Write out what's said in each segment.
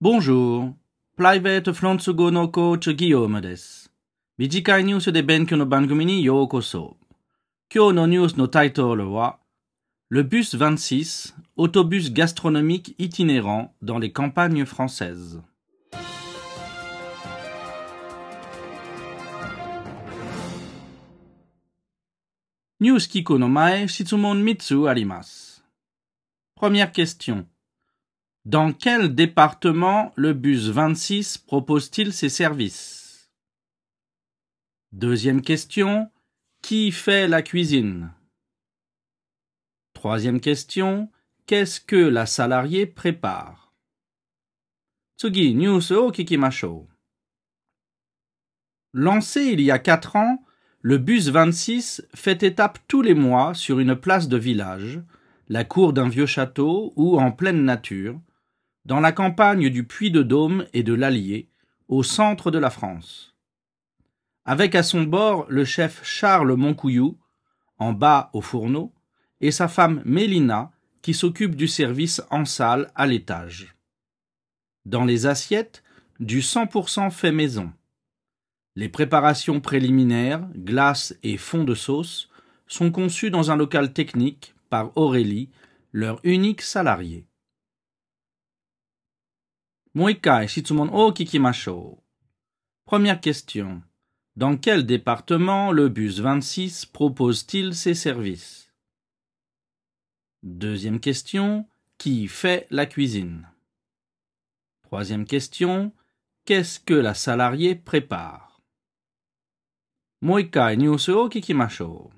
Bonjour. Private Frontsugo no coach Guillaume des. 短いニュースで勉強の番組にようこそ。今日のニュースのタイトルは、Le bus 26, autobus gastronomique itinérant dans les campagnes françaises. News Kiko no mae, shitsumon mitsu arimasu. Première question. Dans quel département le bus 26 propose-t-il ses services? Deuxième question. Qui fait la cuisine? Troisième question. Qu'est-ce que la salariée prépare? Tsugi, news o kikimasho. Lancé il y a quatre ans, le bus 26 fait étape tous les mois sur une place de village, la cour d'un vieux château ou en pleine nature, dans la campagne du Puy-de-Dôme et de l'Allier, au centre de la France. Avec à son bord le chef Charles Moncouillou, en bas au fourneau, et sa femme Mélina, qui s'occupe du service en salle à l'étage. Dans les assiettes, du 100% fait maison. Les préparations préliminaires, glace et fond de sauce, sont conçues dans un local technique par Aurélie, leur unique salarié. Oh, Première question. Dans quel département le bus 26 propose-t-il ses services? Deuxième question. Qui fait la cuisine? Troisième question. Qu'est-ce que la salariée prépare? Moikai Nyuseo oh, Kikimasho.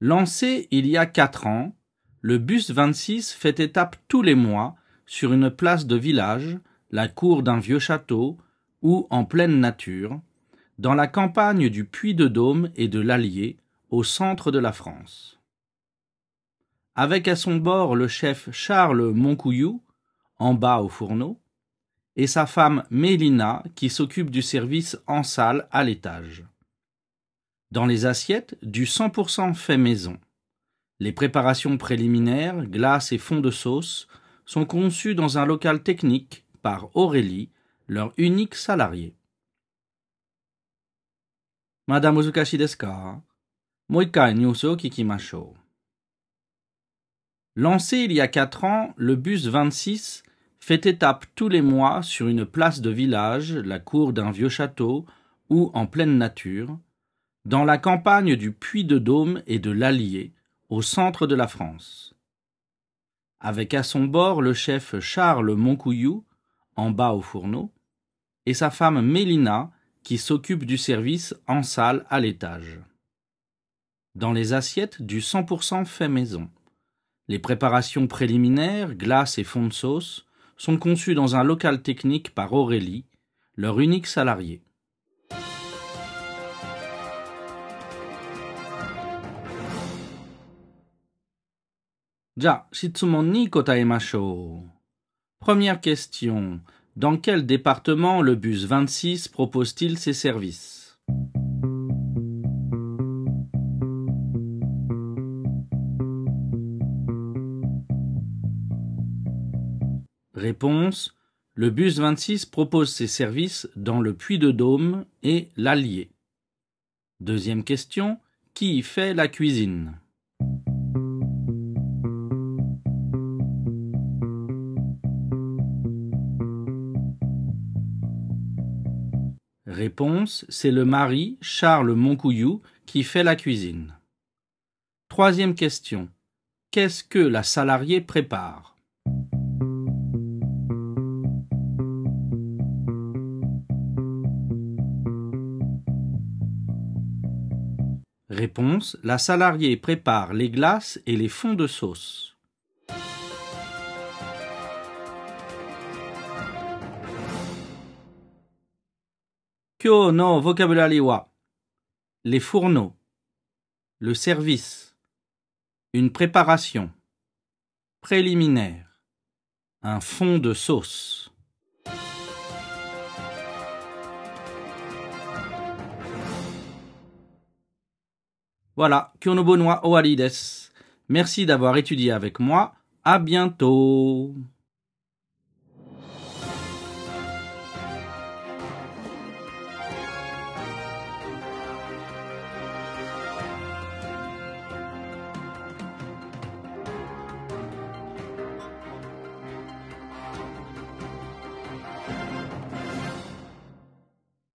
Lancé il y a quatre ans, le bus 26 fait étape tous les mois sur une place de village, la cour d'un vieux château ou en pleine nature, dans la campagne du Puy-de-Dôme et de l'Allier, au centre de la France. Avec à son bord le chef Charles Moncouillou, en bas au fourneau, et sa femme Mélina qui s'occupe du service en salle à l'étage. Dans les assiettes, du 100% fait maison. Les préparations préliminaires, glace et fond de sauce, sont conçus dans un local technique par Aurélie, leur unique salarié. Madame Uzukashi. Lancé il y a quatre ans, le bus 26 fait étape tous les mois sur une place de village, la cour d'un vieux château ou en pleine nature, dans la campagne du Puy-de-Dôme et de l'Allier, au centre de la France avec à son bord le chef Charles Moncouillou, en bas au fourneau, et sa femme Mélina, qui s'occupe du service en salle à l'étage. Dans les assiettes, du 100% fait maison. Les préparations préliminaires, glace et fond de sauce, sont conçues dans un local technique par Aurélie, leur unique salarié. Ja, shitsumon ni. Première question. Dans quel département le bus 26 propose-t-il ses services? Réponse. Le bus 26 propose ses services dans le Puy-de-Dôme et l'Allier. Deuxième question. Qui fait la cuisine? Réponse, c'est le mari, Charles Moncouillou, qui fait la cuisine. Troisième question. Qu'est-ce que la salariée prépare? Réponse La salariée prépare les glaces et les fonds de sauce. Kyo no vocabulary les fourneaux, le service, une préparation, préliminaire, un fond de sauce. Voilà, Kyonobo no wa owari desu. Merci d'avoir étudié avec moi. À bientôt.